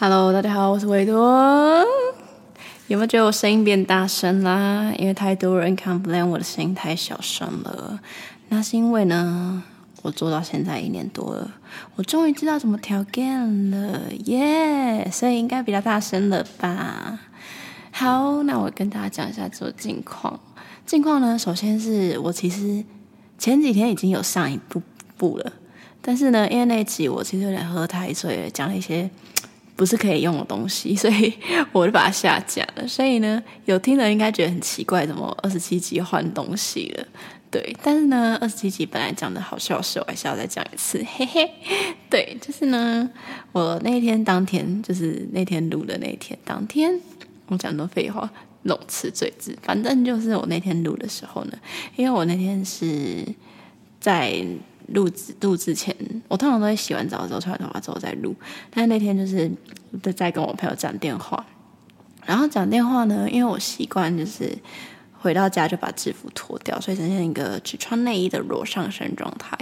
Hello，大家好，我是维多。有没有觉得我声音变大声啦？因为太多人 complain 我的声音太小声了。那是因为呢，我做到现在一年多了，我终于知道怎么调变了，耶、yeah！所以应该比较大声了吧？好，那我跟大家讲一下这个近况。近况呢，首先是我其实前几天已经有上一部部了，但是呢，因为那集我其实有点喝太醉，讲了一些。不是可以用的东西，所以我就把它下架了。所以呢，有听的应该觉得很奇怪，怎么二十七集换东西了？对，但是呢，二十七集本来讲的好笑是，我还是要再讲一次，嘿嘿。对，就是呢，我那天当天，就是那天录的那天当天，我讲的废话，弄词赘字，反正就是我那天录的时候呢，因为我那天是在。录录之前，我通常都会洗完澡之后、吹完头发之后再录。但是那天就是在跟我朋友讲电话，然后讲电话呢，因为我习惯就是回到家就把制服脱掉，所以呈现一个只穿内衣的裸上身状态。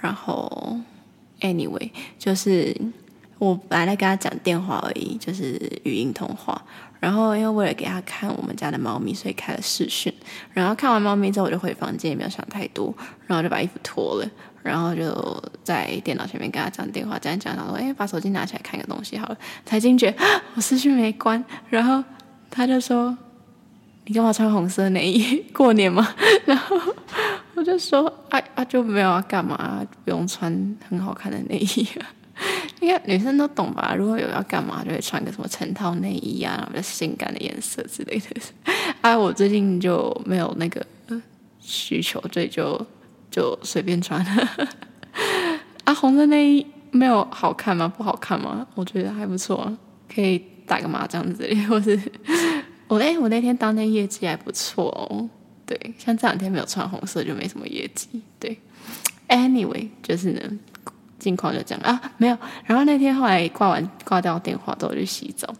然后，anyway，就是我本来在跟他讲电话而已，就是语音通话。然后，因为为了给他看我们家的猫咪，所以开了视讯。然后看完猫咪之后，我就回房间，也没有想太多，然后就把衣服脱了。然后就在电脑前面跟他讲电话，讲一讲，他说：“哎，把手机拿起来看个东西好了。”才惊觉我视讯没关，然后他就说：“你干嘛穿红色内衣？过年吗？” 然后我就说：“啊啊，就没有要干嘛，不用穿很好看的内衣啊。应该女生都懂吧？如果有要干嘛，就会穿个什么成套内衣啊，比较性感的颜色之类的。啊，我最近就没有那个需求，所以就。”就随便穿 啊，红色内衣没有好看吗？不好看吗？我觉得还不错，可以打个麻将之类，或是 我哎，我那天当天业绩还不错哦。对，像这两天没有穿红色，就没什么业绩。对，anyway，就是呢，近况就这样啊，没有。然后那天后来挂完挂掉电话之后，就洗澡。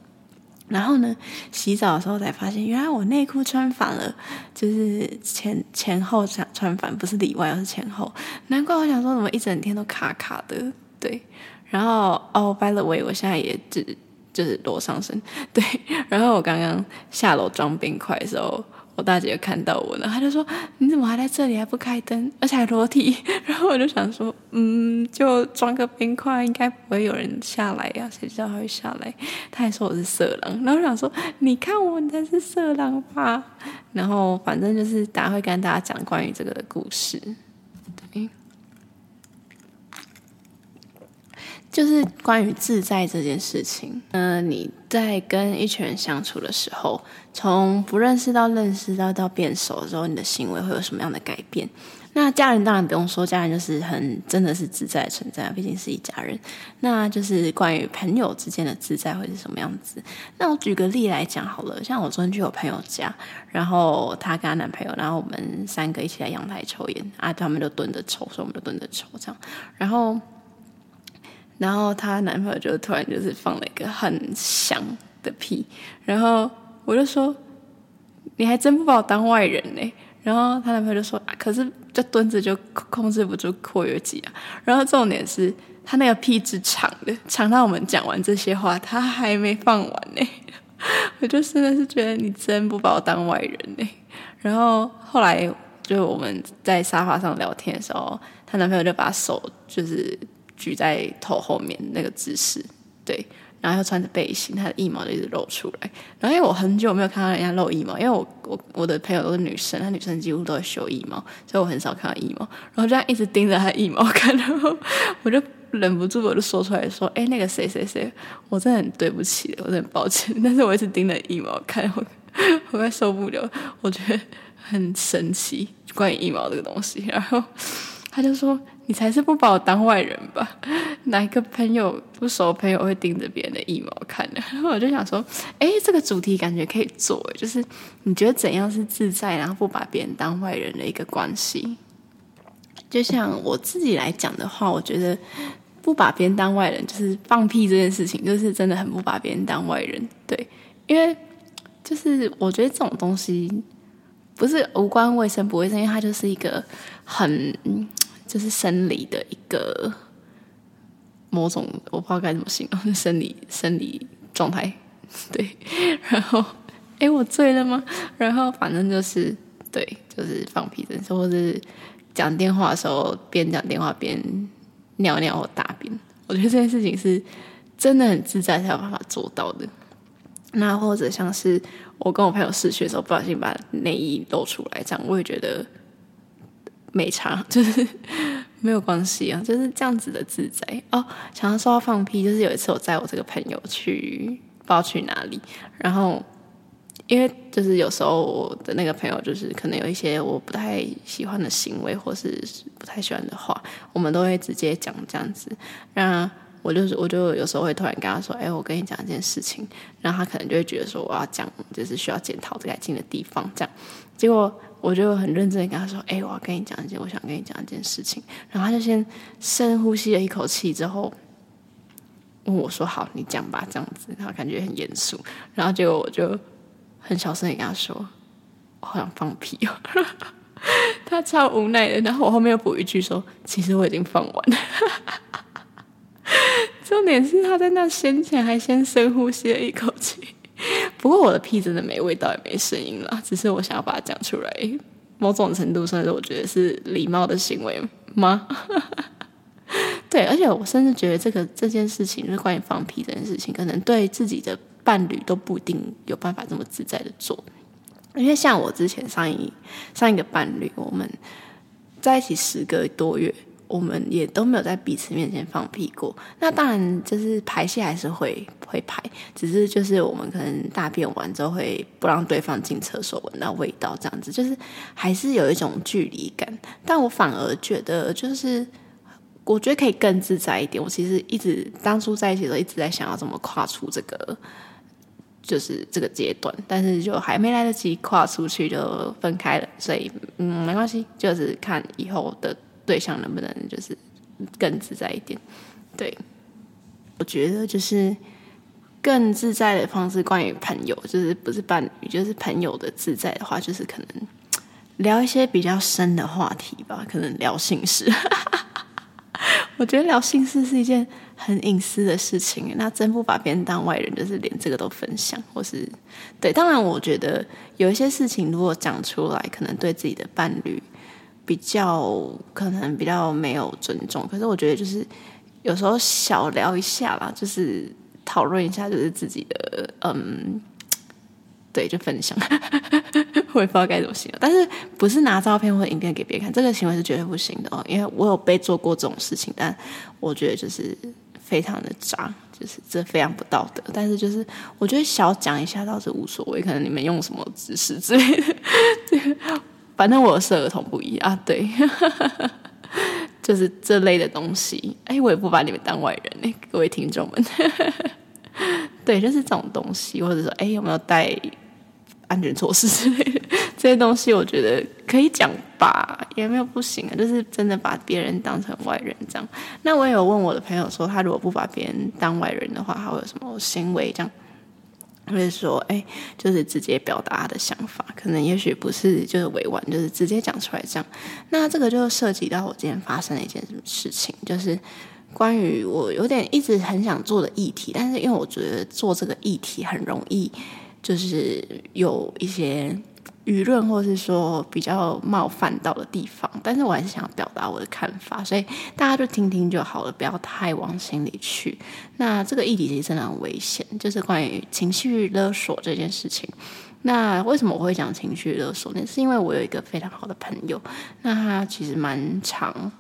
然后呢，洗澡的时候才发现，原来我内裤穿反了，就是前前后想穿反，不是里外，而是前后。难怪我想说，怎么一整天都卡卡的。对，然后哦，by the way，我现在也只就是裸上身。对，然后我刚刚下楼装冰块的时候。我大姐看到我了，她就说：“你怎么还在这里，还不开灯，而且还裸体？” 然后我就想说：“嗯，就装个冰块，应该不会有人下来呀，谁知道他会下来？”她还说我是色狼，然后我想说：“你看我，你才是色狼吧？”然后反正就是大家会跟大家讲关于这个的故事，对，就是关于自在这件事情。嗯、你在跟一群人相处的时候。从不认识到认识到到变熟的时候，你的行为会有什么样的改变？那家人当然不用说，家人就是很真的是自在的存在，毕竟是一家人。那就是关于朋友之间的自在会是什么样子？那我举个例来讲好了，像我昨天去我朋友家，然后她跟她男朋友，然后我们三个一起在阳台抽烟啊，他们就蹲着抽，所以我们就蹲着抽这样。然后，然后她男朋友就突然就是放了一个很响的屁，然后。我就说，你还真不把我当外人呢。然后她男朋友就说，啊，可是就蹲着就控制不住括约肌啊。然后重点是他那个屁是长的，长到我们讲完这些话，他还没放完呢。我就真的是觉得你真不把我当外人呢。然后后来就我们在沙发上聊天的时候，她男朋友就把手就是举在头后面那个姿势，对。然后又穿着背心，他的腋毛就一直露出来。然后因为我很久没有看到人家露腋毛，因为我我我的朋友都是女生，她女生几乎都会修腋毛，所以我很少看到腋毛。然后这样一直盯着她腋毛看，然后我就忍不住我就说出来说：“哎，那个谁谁谁，我真的很对不起，我真的很抱歉。”但是我一直盯着腋毛看，我 我快受不了，我觉得很神奇，关于腋毛这个东西。然后他就说。你才是不把我当外人吧？哪一个朋友不熟朋友会盯着别人的腋毛看呢？然 后我就想说，哎，这个主题感觉可以做，就是你觉得怎样是自在，然后不把别人当外人的一个关系？就像我自己来讲的话，我觉得不把别人当外人，就是放屁这件事情，就是真的很不把别人当外人。对，因为就是我觉得这种东西不是无关卫生不卫生，因为它就是一个很。就是生理的一个某种，我不知道该怎么形容，生理生理状态，对，然后哎，我醉了吗？然后反正就是对，就是放屁的时候，或是讲电话的时候边讲电话边尿尿或大便，我觉得这件事情是真的很自在才有办法做到的。那或者像是我跟我朋友视讯的时候，不小心把内衣露出来，这样我也觉得没差，就是没有关系啊，就是这样子的自在哦。想要说到放屁，就是有一次我载我这个朋友去不知道去哪里，然后因为就是有时候我的那个朋友就是可能有一些我不太喜欢的行为，或是不太喜欢的话，我们都会直接讲这样子，让。我就是，我就有时候会突然跟他说：“哎，我跟你讲一件事情。”然后他可能就会觉得说：“我要讲，就是需要检讨、改进的地方。”这样，结果我就很认真的跟他说：“哎，我要跟你讲一件，我想跟你讲一件事情。”然后他就先深呼吸了一口气，之后问我说：“好，你讲吧。”这样子，他感觉很严肃。然后结果我就很小声的跟他说：“我好想放屁哦。”他超无奈的。然后我后面又补一句说：“其实我已经放完了。”重点是他在那先前还先深呼吸了一口气，不过我的屁真的没味道也没声音了，只是我想要把它讲出来，某种程度上是我觉得是礼貌的行为吗？对，而且我甚至觉得这个这件事情就是关于放屁这件事情，可能对自己的伴侣都不一定有办法这么自在的做，因为像我之前上一上一个伴侣，我们在一起十个多月。我们也都没有在彼此面前放屁过。那当然，就是排泄还是会会排，只是就是我们可能大便完之后会不让对方进厕所闻到味道，这样子就是还是有一种距离感。但我反而觉得，就是我觉得可以更自在一点。我其实一直当初在一起的时候一直在想要怎么跨出这个，就是这个阶段，但是就还没来得及跨出去就分开了。所以嗯，没关系，就是看以后的。对象能不能就是更自在一点？对，我觉得就是更自在的方式。关于朋友，就是不是伴侣，就是朋友的自在的话，就是可能聊一些比较深的话题吧。可能聊性事，我觉得聊性事是一件很隐私的事情。那真不把别人当外人，就是连这个都分享，或是对。当然，我觉得有一些事情如果讲出来，可能对自己的伴侣。比较可能比较没有尊重，可是我觉得就是有时候小聊一下啦，就是讨论一下，就是自己的嗯，对，就分享，我也不知道该怎么形容，但是不是拿照片或影片给别人看，这个行为是绝对不行的哦，因为我有被做过这种事情，但我觉得就是非常的渣，就是这非常不道德，但是就是我觉得小讲一下倒是无所谓，可能你们用什么姿势之类的。反正我是儿童不宜啊，对，就是这类的东西。哎，我也不把你们当外人哎，各位听众们，对，就是这种东西，或者说，哎，有没有带安全措施 之类的这些东西？我觉得可以讲吧，也没有不行啊。就是真的把别人当成外人这样。那我也有问我的朋友说，他如果不把别人当外人的话，他会有什么行为这样？会说，哎，就是直接表达他的想法，可能也许不是就是委婉，就是直接讲出来这样。那这个就涉及到我今天发生的一件什么事情，就是关于我有点一直很想做的议题，但是因为我觉得做这个议题很容易，就是有一些。舆论，或是说比较冒犯到的地方，但是我还是想表达我的看法，所以大家就听听就好了，不要太往心里去。那这个议题其实真的很危险，就是关于情绪勒索这件事情。那为什么我会讲情绪勒索呢？是因为我有一个非常好的朋友，那他其实蛮常，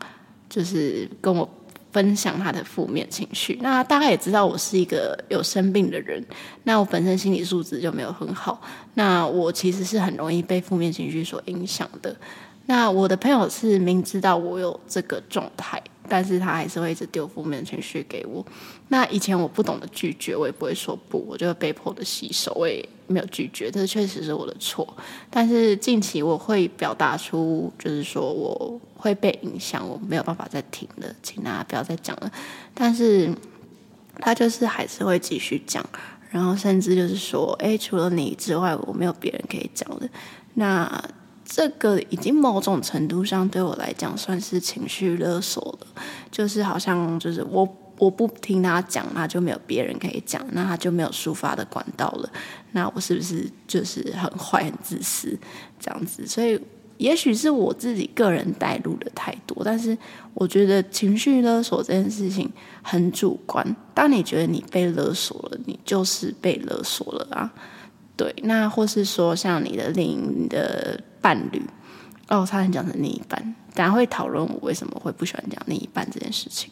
就是跟我。分享他的负面情绪，那大家也知道我是一个有生病的人，那我本身心理素质就没有很好，那我其实是很容易被负面情绪所影响的。那我的朋友是明知道我有这个状态，但是他还是会一直丢负面情绪给我。那以前我不懂得拒绝，我也不会说不，我就会被迫的吸收，我也没有拒绝，这确实是我的错。但是近期我会表达出，就是说我会被影响，我没有办法再听了，请大家不要再讲了。但是他就是还是会继续讲，然后甚至就是说，哎，除了你之外，我没有别人可以讲的。那这个已经某种程度上对我来讲算是情绪勒索了，就是好像就是我我不听他讲，那就没有别人可以讲，那他就没有抒发的管道了。那我是不是就是很坏、很自私这样子？所以，也许是我自己个人带入的太多，但是我觉得情绪勒索这件事情很主观。当你觉得你被勒索了，你就是被勒索了啊。对，那或是说像你的另一的伴侣。哦，差点讲成另一半，等下会讨论我为什么会不喜欢讲另一半这件事情。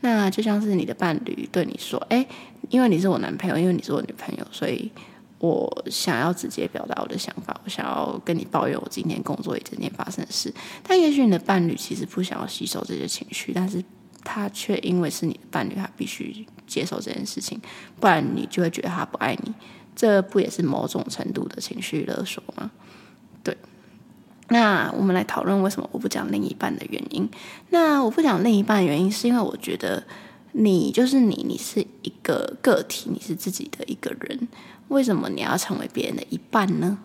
那就像是你的伴侣对你说：“哎，因为你是我男朋友，因为你是我女朋友，所以我想要直接表达我的想法，我想要跟你抱怨我今天工作一整天发生的事。”但也许你的伴侣其实不想要吸收这些情绪，但是他却因为是你的伴侣，他必须接受这件事情，不然你就会觉得他不爱你。这不也是某种程度的情绪勒索吗？对。那我们来讨论为什么我不讲另一半的原因。那我不讲另一半的原因，是因为我觉得你就是你，你是一个个体，你是自己的一个人。为什么你要成为别人的一半呢？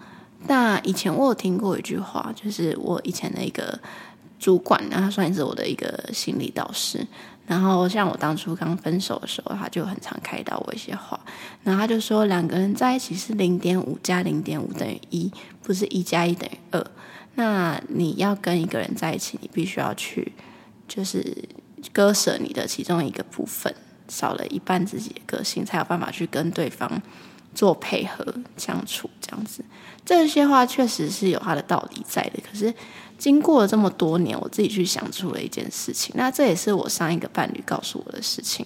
那以前我有听过一句话，就是我以前的一个主管，然后他算是我的一个心理导师。然后像我当初刚分手的时候，他就很常开导我一些话。然后他就说，两个人在一起是零点五加零点五等于一，不是一加一等于二。那你要跟一个人在一起，你必须要去，就是割舍你的其中一个部分，少了一半自己的个性，才有办法去跟对方做配合相处这样子。这些话确实是有它的道理在的。可是经过了这么多年，我自己去想出了一件事情。那这也是我上一个伴侣告诉我的事情，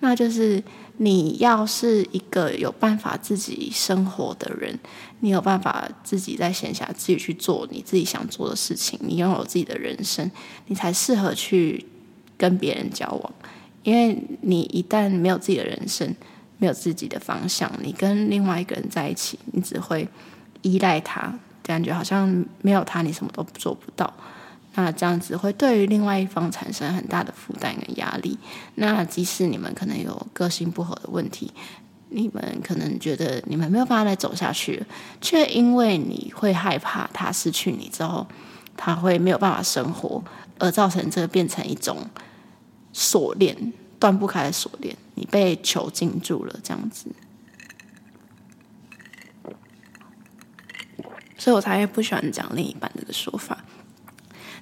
那就是。你要是一个有办法自己生活的人，你有办法自己在闲暇自己去做你自己想做的事情，你拥有自己的人生，你才适合去跟别人交往。因为你一旦没有自己的人生，没有自己的方向，你跟另外一个人在一起，你只会依赖他，感觉好像没有他你什么都做不到。那这样子会对于另外一方产生很大的负担跟压力。那即使你们可能有个性不合的问题，你们可能觉得你们没有办法再走下去，却因为你会害怕他失去你之后，他会没有办法生活，而造成这个变成一种锁链，断不开的锁链，你被囚禁住了，这样子。所以我才会不喜欢讲另一半这个说法。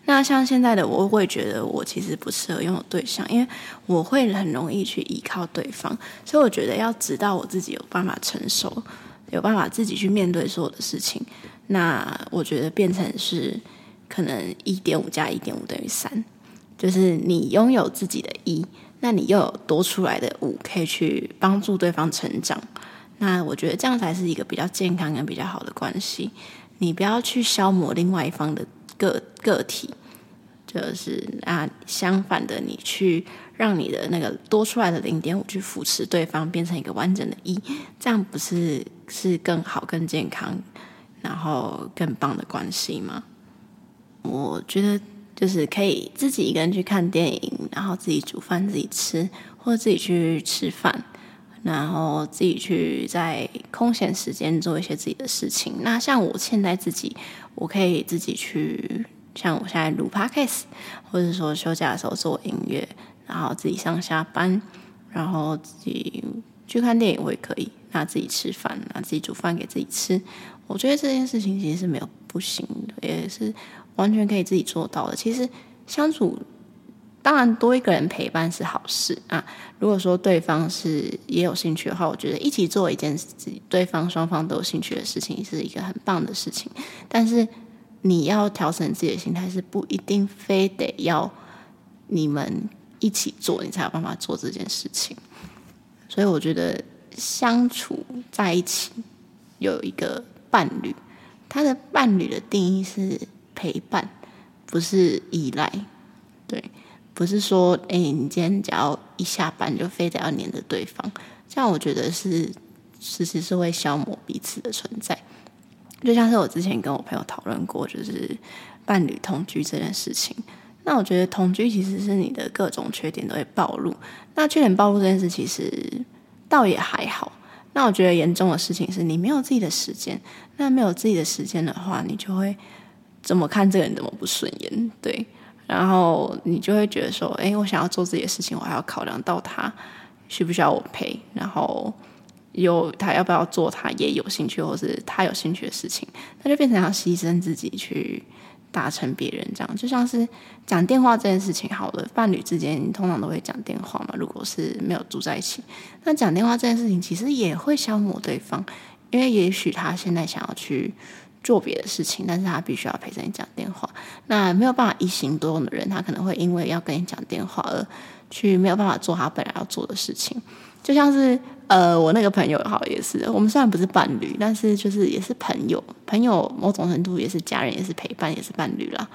那像现在的我，会觉得我其实不适合拥有对象，因为我会很容易去依靠对方，所以我觉得要直到我自己有办法承受，有办法自己去面对所有的事情，那我觉得变成是可能一点五加一点五等于三，就是你拥有自己的一，那你又有多出来的五可以去帮助对方成长，那我觉得这样才是一个比较健康跟比较好的关系，你不要去消磨另外一方的。个个体就是啊，相反的，你去让你的那个多出来的零点五去扶持对方，变成一个完整的一，这样不是是更好、更健康，然后更棒的关系吗？我觉得就是可以自己一个人去看电影，然后自己煮饭自己吃，或者自己去吃饭，然后自己去在空闲时间做一些自己的事情。那像我现在自己。我可以自己去，像我现在录 podcast，或者说休假的时候做音乐，然后自己上下班，然后自己去看电影，我也可以。那自己吃饭，那自己煮饭给自己吃。我觉得这件事情其实是没有不行的，也是完全可以自己做到的。其实相处，当然多一个人陪伴是好事啊。如果说对方是也有兴趣的话，我觉得一起做一件自己对方双方都有兴趣的事情是一个很棒的事情。但是你要调整自己的心态，是不一定非得要你们一起做，你才有办法做这件事情。所以我觉得相处在一起有一个伴侣，他的伴侣的定义是陪伴，不是依赖，对。不是说，哎，你今天只要一下班就非得要黏着对方，这样我觉得是其实是会消磨彼此的存在。就像是我之前跟我朋友讨论过，就是伴侣同居这件事情。那我觉得同居其实是你的各种缺点都会暴露。那缺点暴露这件事其实倒也还好。那我觉得严重的事情是你没有自己的时间。那没有自己的时间的话，你就会怎么看这个人怎么不顺眼，对。然后你就会觉得说，哎，我想要做自己的事情，我还要考量到他需不需要我陪，然后有他要不要做他也有兴趣或是他有兴趣的事情，那就变成要牺牲自己去达成别人这样，就像是讲电话这件事情，好了，伴侣之间通常都会讲电话嘛。如果是没有住在一起，那讲电话这件事情其实也会消磨对方，因为也许他现在想要去。做别的事情，但是他必须要陪着你讲电话。那没有办法一心多用的人，他可能会因为要跟你讲电话而去没有办法做他本来要做的事情。就像是呃，我那个朋友好也是，我们虽然不是伴侣，但是就是也是朋友。朋友某种程度也是家人，也是陪伴，也是伴侣啦。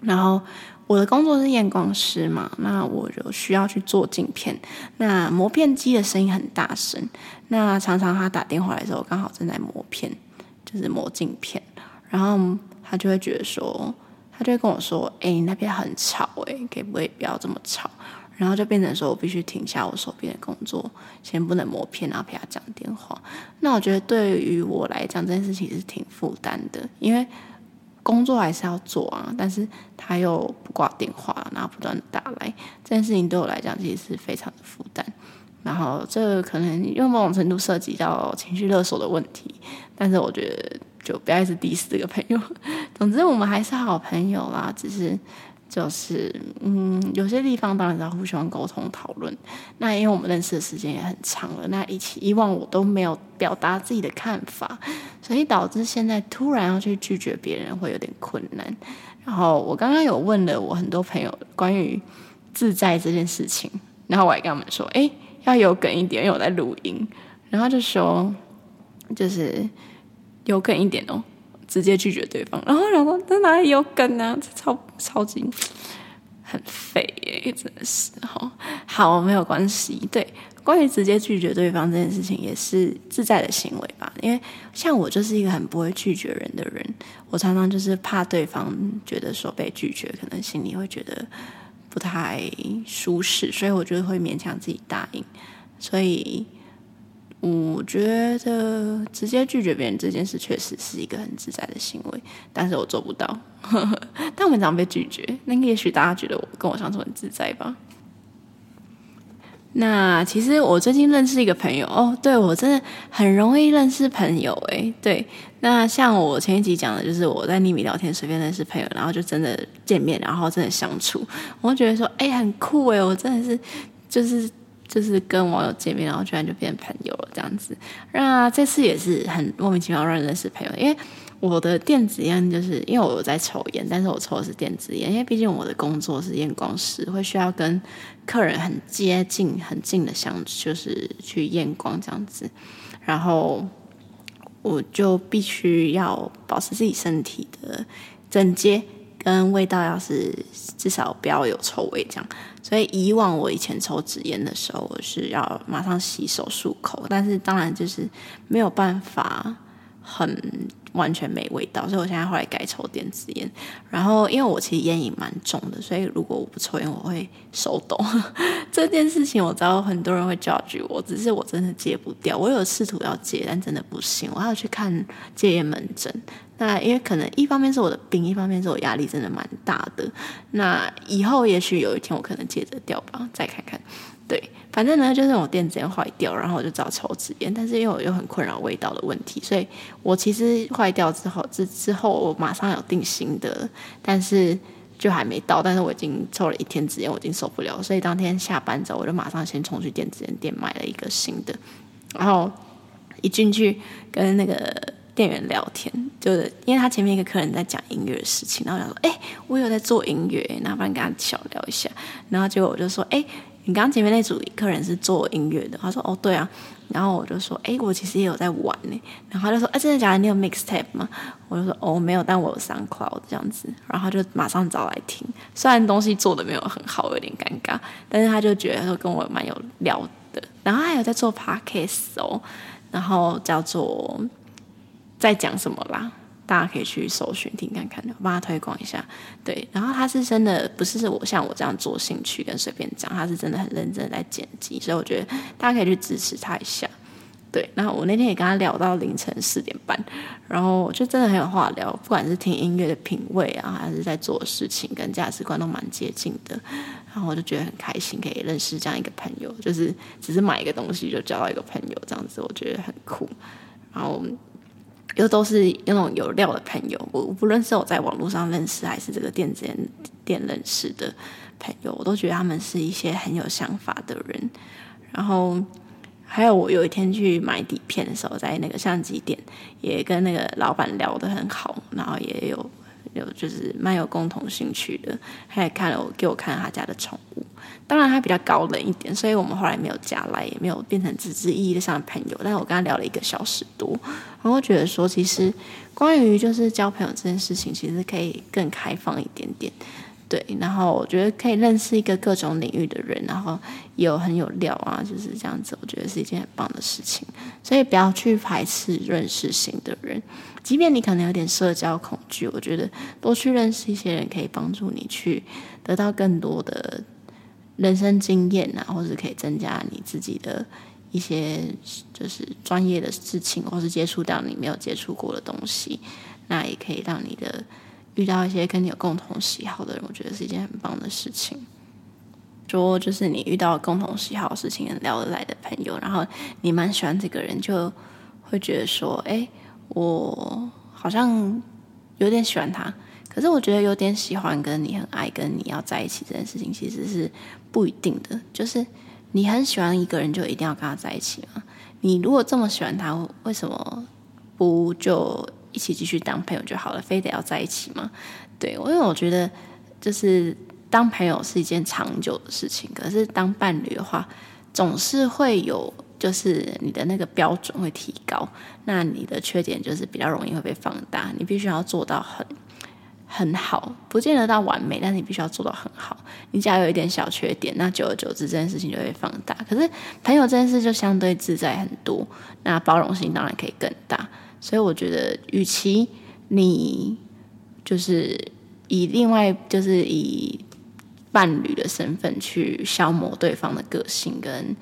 然后我的工作是验光师嘛，那我就需要去做镜片。那磨片机的声音很大声，那常常他打电话来的时候，刚好正在磨片。就是磨镜片，然后他就会觉得说，他就会跟我说：“哎、那边很吵，哎，可不可以不要这么吵？”然后就变成说我必须停下我手边的工作，先不能磨片，然后陪他讲电话。那我觉得对于我来讲，这件事情是挺负担的，因为工作还是要做啊，但是他又不挂电话，然后不断打来，这件事情对我来讲其实是非常的负担。然后这可能用某种程度涉及到情绪勒索的问题，但是我觉得就不要一直 diss 这个朋友。总之我们还是好朋友啦，只是就是嗯，有些地方当然要互相沟通讨论。那因为我们认识的时间也很长了，那以前以往我都没有表达自己的看法，所以导致现在突然要去拒绝别人会有点困难。然后我刚刚有问了我很多朋友关于自在这件事情，然后我还跟他们说，哎。要有梗一点，因为我在录音，然后就说，就是有梗一点哦，直接拒绝对方。然后然后在哪里有梗啊？超超级很废耶，真的是好，好没有关系。对，关于直接拒绝对方这件事情，也是自在的行为吧。因为像我就是一个很不会拒绝人的人，我常常就是怕对方觉得说被拒绝，可能心里会觉得。不太舒适，所以我觉得会勉强自己答应。所以我觉得直接拒绝别人这件事确实是一个很自在的行为，但是我做不到。但我们常被拒绝，那也许大家觉得我跟我相处很自在吧。那其实我最近认识一个朋友哦，对，我真的很容易认识朋友诶，对，那像我前一集讲的，就是我在匿名聊天随便认识朋友，然后就真的见面，然后真的相处，我会觉得说，哎，很酷诶，我真的是就是就是跟网友见面，然后居然就变成朋友了这样子。那这次也是很莫名其妙让认识朋友，因为。我的电子烟就是因为我有在抽烟，但是我抽的是电子烟，因为毕竟我的工作是验光师，会需要跟客人很接近、很近的相，就是去验光这样子，然后我就必须要保持自己身体的整洁跟味道，要是至少不要有臭味这样。所以以往我以前抽纸烟的时候，我是要马上洗手漱口，但是当然就是没有办法很。完全没味道，所以我现在后来改抽电子烟。然后，因为我其实烟瘾蛮重的，所以如果我不抽烟，我会手抖。这件事情我知道很多人会 judge 我，只是我真的戒不掉。我有试图要戒，但真的不行。我还要去看戒烟门诊。那因为可能一方面是我的病，一方面是我压力真的蛮大的。那以后也许有一天我可能戒得掉吧，再看看。对，反正呢，就是我电子烟坏掉，然后我就找抽纸烟，但是因为我又很困扰味道的问题，所以我其实坏掉之后之之后，我马上有定新的，但是就还没到，但是我已经抽了一天纸烟，我已经受不了，所以当天下班之后，我就马上先冲去电子烟店买了一个新的，然后一进去跟那个店员聊天，就是因为他前面一个客人在讲音乐的事情，然后我说，哎，我有在做音乐，那不然跟他小聊一下，然后结果我就说，哎。你刚前面那组客人是做音乐的，他说哦对啊，然后我就说哎，我其实也有在玩呢，然后他就说哎，真的假的？你有 mixtape 吗？我就说哦没有，但我有 SoundCloud 这样子，然后他就马上找来听，虽然东西做的没有很好，有点尴尬，但是他就觉得说跟我蛮有聊的，然后还有在做 podcast 哦，然后叫做在讲什么啦。大家可以去搜寻听看看，我帮他推广一下。对，然后他是真的不是我像我这样做兴趣跟随便讲，他是真的很认真在剪辑，所以我觉得大家可以去支持他一下。对，然后我那天也跟他聊到凌晨四点半，然后就真的很有话聊，不管是听音乐的品味啊，还是在做事情跟价值观都蛮接近的，然后我就觉得很开心，可以认识这样一个朋友，就是只是买一个东西就交到一个朋友这样子，我觉得很酷。然后又都是那种有料的朋友，我不论是我在网络上认识，还是这个电子店认识的朋友，我都觉得他们是一些很有想法的人，然后。还有我有一天去买底片的时候，在那个相机店也跟那个老板聊得很好，然后也有有就是蛮有共同兴趣的，他也看了我给我看他家的宠物，当然他比较高冷一点，所以我们后来没有加来，也没有变成实质意义上的朋友。但是我跟他聊了一个小时多，然后觉得说，其实关于就是交朋友这件事情，其实可以更开放一点点。对，然后我觉得可以认识一个各种领域的人，然后有很有料啊，就是这样子，我觉得是一件很棒的事情。所以不要去排斥认识新的人，即便你可能有点社交恐惧，我觉得多去认识一些人，可以帮助你去得到更多的人生经验啊，或者可以增加你自己的一些就是专业的事情，或是接触到你没有接触过的东西，那也可以让你的。遇到一些跟你有共同喜好的人，我觉得是一件很棒的事情。说就是你遇到共同喜好的事情，很聊得来的朋友，然后你蛮喜欢这个人，就会觉得说，哎，我好像有点喜欢他。可是我觉得有点喜欢跟你很爱跟你要在一起这件事情，其实是不一定的。就是你很喜欢一个人，就一定要跟他在一起吗？你如果这么喜欢他，为什么不就？一起继续当朋友就好了，非得要在一起吗？对，因为我觉得就是当朋友是一件长久的事情，可是当伴侣的话，总是会有，就是你的那个标准会提高，那你的缺点就是比较容易会被放大，你必须要做到很很好，不见得到完美，但是你必须要做到很好。你只要有一点小缺点，那久而久之这件事情就会放大。可是朋友这件事就相对自在很多，那包容性当然可以更大。所以我觉得，与其你就是以另外就是以伴侣的身份去消磨对方的个性跟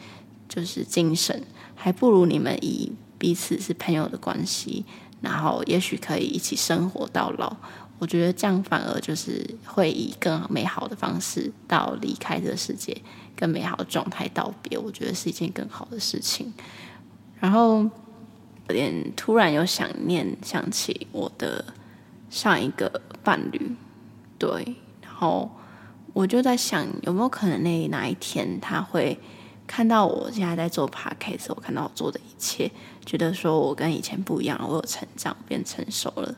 就是精神，还不如你们以彼此是朋友的关系，然后也许可以一起生活到老。我觉得这样反而就是会以更美好的方式到离开这个世界，更美好的状态道别。我觉得是一件更好的事情。然后。有点突然有想念，想起我的上一个伴侣，对，然后我就在想，有没有可能那哪一天他会看到我现在在做 podcast，我看到我做的一切，觉得说我跟以前不一样，我有成长，变成熟了，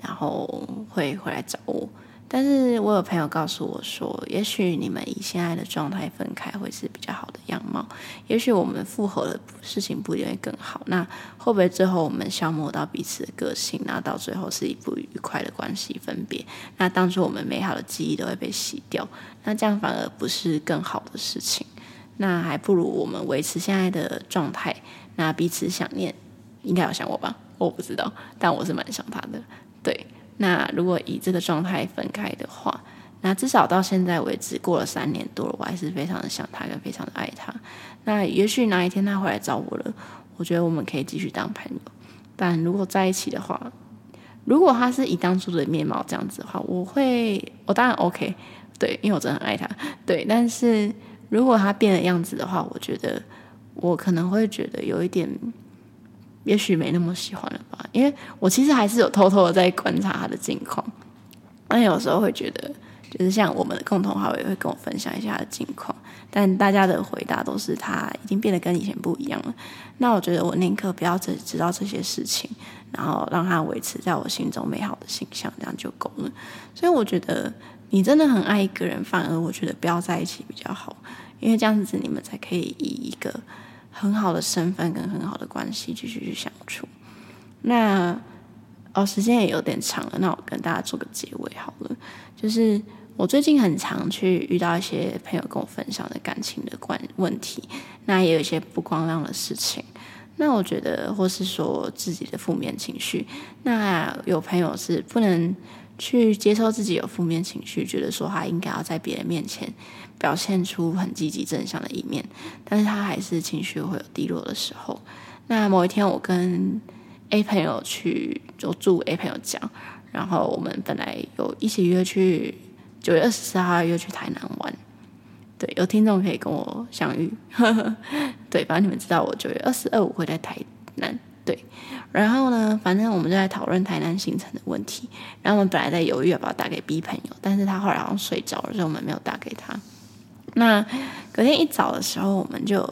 然后会回来找我。但是我有朋友告诉我说，也许你们以现在的状态分开会是比较好的样貌，也许我们复合的事情不一定会更好。那会不会最后我们消磨到彼此的个性，然后到最后是一不愉快的关系分别？那当初我们美好的记忆都会被洗掉，那这样反而不是更好的事情。那还不如我们维持现在的状态，那彼此想念，应该有想我吧？我不知道，但我是蛮想他的，对。那如果以这个状态分开的话，那至少到现在为止过了三年多了，我还是非常的想他，跟非常的爱他。那也许哪一天他回来找我了，我觉得我们可以继续当朋友。但如果在一起的话，如果他是以当初的面貌这样子的话，我会，我当然 OK，对，因为我真的很爱他，对。但是如果他变了样子的话，我觉得我可能会觉得有一点。也许没那么喜欢了吧，因为我其实还是有偷偷的在观察他的近况，但有时候会觉得，就是像我们的共同好友也会跟我分享一下他的近况，但大家的回答都是他已经变得跟以前不一样了。那我觉得我宁可不要只知道这些事情，然后让他维持在我心中美好的形象，这样就够了。所以我觉得你真的很爱一个人，反而我觉得不要在一起比较好，因为这样子你们才可以以一个。很好的身份跟很好的关系继续去相处。那哦，时间也有点长了，那我跟大家做个结尾好了。就是我最近很常去遇到一些朋友跟我分享的感情的关问题，那也有一些不光亮的事情。那我觉得，或是说自己的负面情绪，那有朋友是不能。去接受自己有负面情绪，觉得说他应该要在别人面前表现出很积极正向的一面，但是他还是情绪会有低落的时候。那某一天我跟 A 朋友去，就住 A 朋友家，然后我们本来有一起约去九月二十四号约去台南玩。对，有听众可以跟我相遇。对，反正你们知道我九月二十二我会在台南。对，然后呢，反正我们就在讨论台南行程的问题。然后我们本来在犹豫要不要打给 B 朋友，但是他后来好像睡着了，所以我们没有打给他。那隔天一早的时候，我们就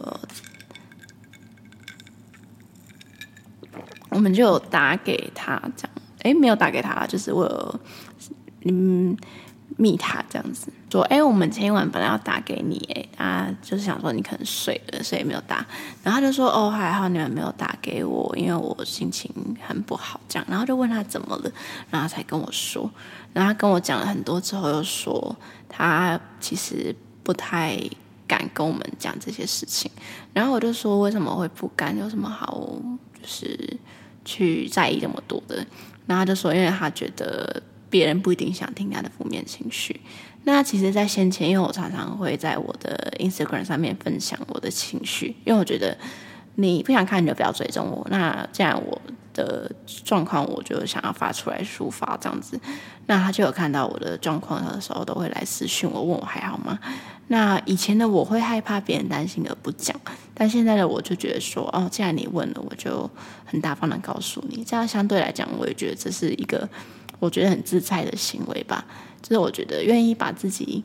我们就打给他，这样，诶，没有打给他，就是我有嗯。密他这样子说，哎，我们前一晚本来要打给你，哎，他就是想说你可能睡了，所以没有打。然后他就说，哦，还好你们没有打给我，因为我心情很不好，这样。然后就问他怎么了，然后才跟我说。然后他跟我讲了很多之后，又说他其实不太敢跟我们讲这些事情。然后我就说，为什么会不敢？有什么好就是去在意这么多的？然后他就说，因为他觉得。别人不一定想听他的负面情绪。那其实，在先前，因为我常常会在我的 Instagram 上面分享我的情绪，因为我觉得你不想看，你就不要追踪我。那既然我的状况，我就想要发出来抒发这样子。那他就有看到我的状况的时候，都会来私讯我，问我还好吗？那以前的我会害怕别人担心而不讲，但现在的我就觉得说，哦，既然你问了，我就很大方的告诉你。这样相对来讲，我也觉得这是一个。我觉得很自在的行为吧，就是我觉得愿意把自己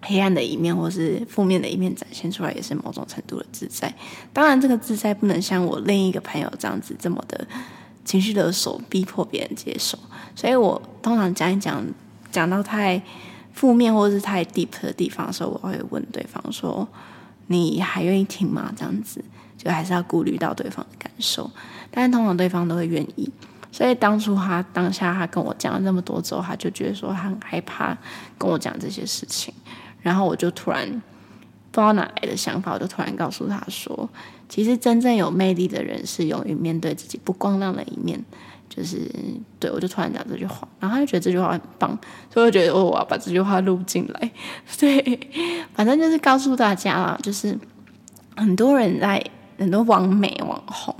黑暗的一面或是负面的一面展现出来，也是某种程度的自在。当然，这个自在不能像我另一个朋友这样子这么的情绪勒索，逼迫别人接受。所以我通常讲一讲，讲到太负面或是太 deep 的地方的时候，我会问对方说：“你还愿意听吗？”这样子就还是要顾虑到对方的感受，但是通常对方都会愿意。所以当初他当下他跟我讲了那么多之后，他就觉得说他很害怕跟我讲这些事情，然后我就突然不知道哪来的想法，我就突然告诉他说，其实真正有魅力的人是勇于面对自己不光亮的一面，就是对，我就突然讲这句话，然后他就觉得这句话很棒，所以我觉得我要把这句话录进来，对，反正就是告诉大家啦，就是很多人在。很多网美网红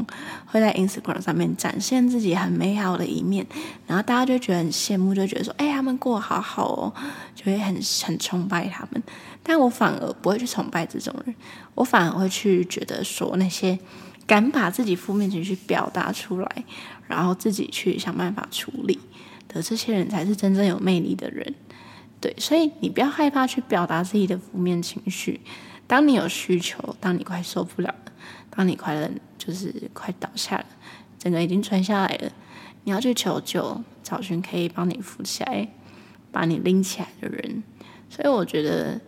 会在 Instagram 上面展现自己很美好的一面，然后大家就觉得很羡慕，就觉得说：“哎，他们过得好好哦，就会很很崇拜他们。”但我反而不会去崇拜这种人，我反而会去觉得说，那些敢把自己负面情绪表达出来，然后自己去想办法处理的这些人，才是真正有魅力的人。对，所以你不要害怕去表达自己的负面情绪。当你有需求，当你快受不了当你快乐就是快倒下了，整个已经垂下来了，你要去求救，找寻可以帮你扶起来、把你拎起来的人。所以我觉得，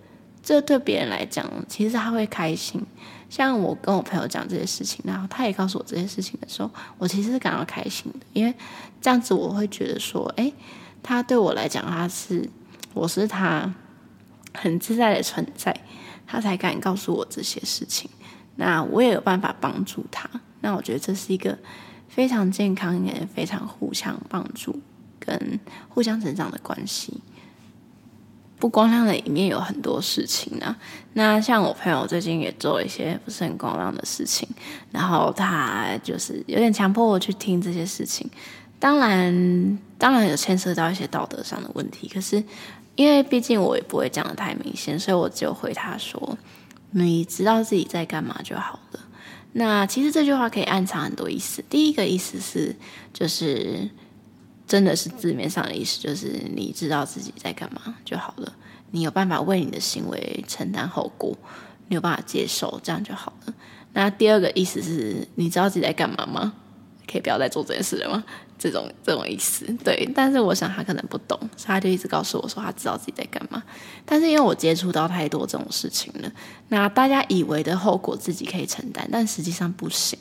这对别人来讲，其实他会开心。像我跟我朋友讲这些事情，然后他也告诉我这些事情的时候，我其实是感到开心的，因为这样子我会觉得说，诶，他对我来讲，他是我是他很自在的存在，他才敢告诉我这些事情。那我也有办法帮助他，那我觉得这是一个非常健康也非常互相帮助跟互相成长的关系。不光亮的一面有很多事情呢、那像我朋友最近也做了一些不是很光亮的事情，然后他就是有点强迫我去听这些事情。当然，当然有牵涉到一些道德上的问题。可是因为毕竟我也不会讲得太明显，所以我就回他说。你知道自己在干嘛就好了。那其实这句话可以暗藏很多意思。第一个意思是，就是真的是字面上的意思，就是你知道自己在干嘛就好了。你有办法为你的行为承担后果，你有办法接受，这样就好了。那第二个意思是，你知道自己在干嘛吗？可以不要再做这件事了吗？这种这种意思，对。但是我想他可能不懂，所以他就一直告诉我说他知道自己在干嘛。但是因为我接触到太多这种事情了，那大家以为的后果自己可以承担，但实际上不行。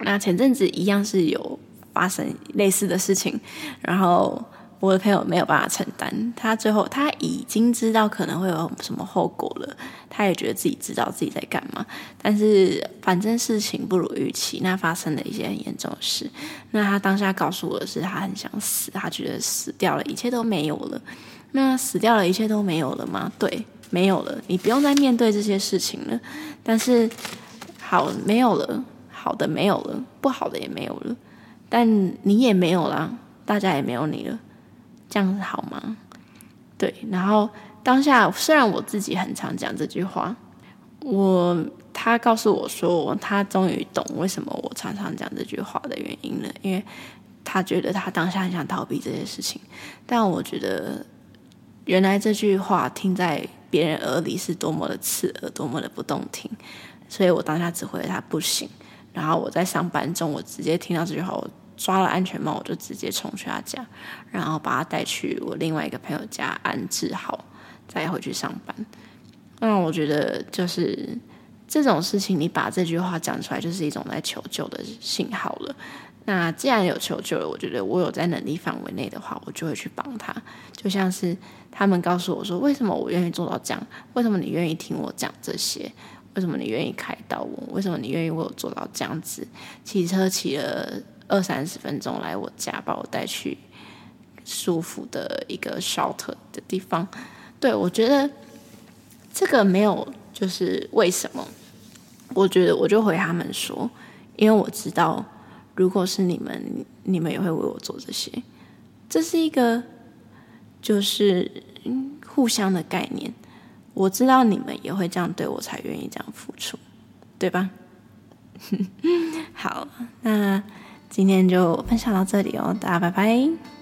那前阵子一样是有发生类似的事情，然后。我的朋友没有办法承担，他最后他已经知道可能会有什么后果了，他也觉得自己知道自己在干嘛，但是反正事情不如预期，那发生了一些很严重的事，那他当下告诉我的是他很想死，他觉得死掉了，一切都没有了。那死掉了，一切都没有了吗？对，没有了，你不用再面对这些事情了。但是好，没有了。好的没有了，不好的也没有了，但你也没有了，大家也没有你了，这样子好吗？对，然后当下虽然我自己很常讲这句话，我他告诉我说，他终于懂为什么我常常讲这句话的原因了，因为他觉得他当下很想逃避这些事情，但我觉得原来这句话听在别人耳里是多么的刺耳，多么的不动听，所以我当下只回了他不行。然后我在上班中，我直接听到这句话，我抓了安全帽，我就直接冲去他家，然后把他带去我另外一个朋友家安置好，再回去上班。那我觉得就是这种事情，你把这句话讲出来，就是一种在求救的信号了。那既然有求救了，我觉得我有在能力范围内的话，我就会去帮他。就像是他们告诉我说，为什么我愿意做到这样？为什么你愿意听我讲这些？为什么你愿意开导我？为什么你愿意为我做到这样子？骑车骑了二三十分钟来我家，把我带去舒服的一个 shelter 的地方。对，我觉得这个没有，就是为什么？我觉得我就回他们说，因为我知道，如果是你们，你们也会为我做这些。这是一个就是互相的概念。我知道你们也会这样对我，才愿意这样付出，对吧？好，那今天就分享到这里哦，大家拜拜。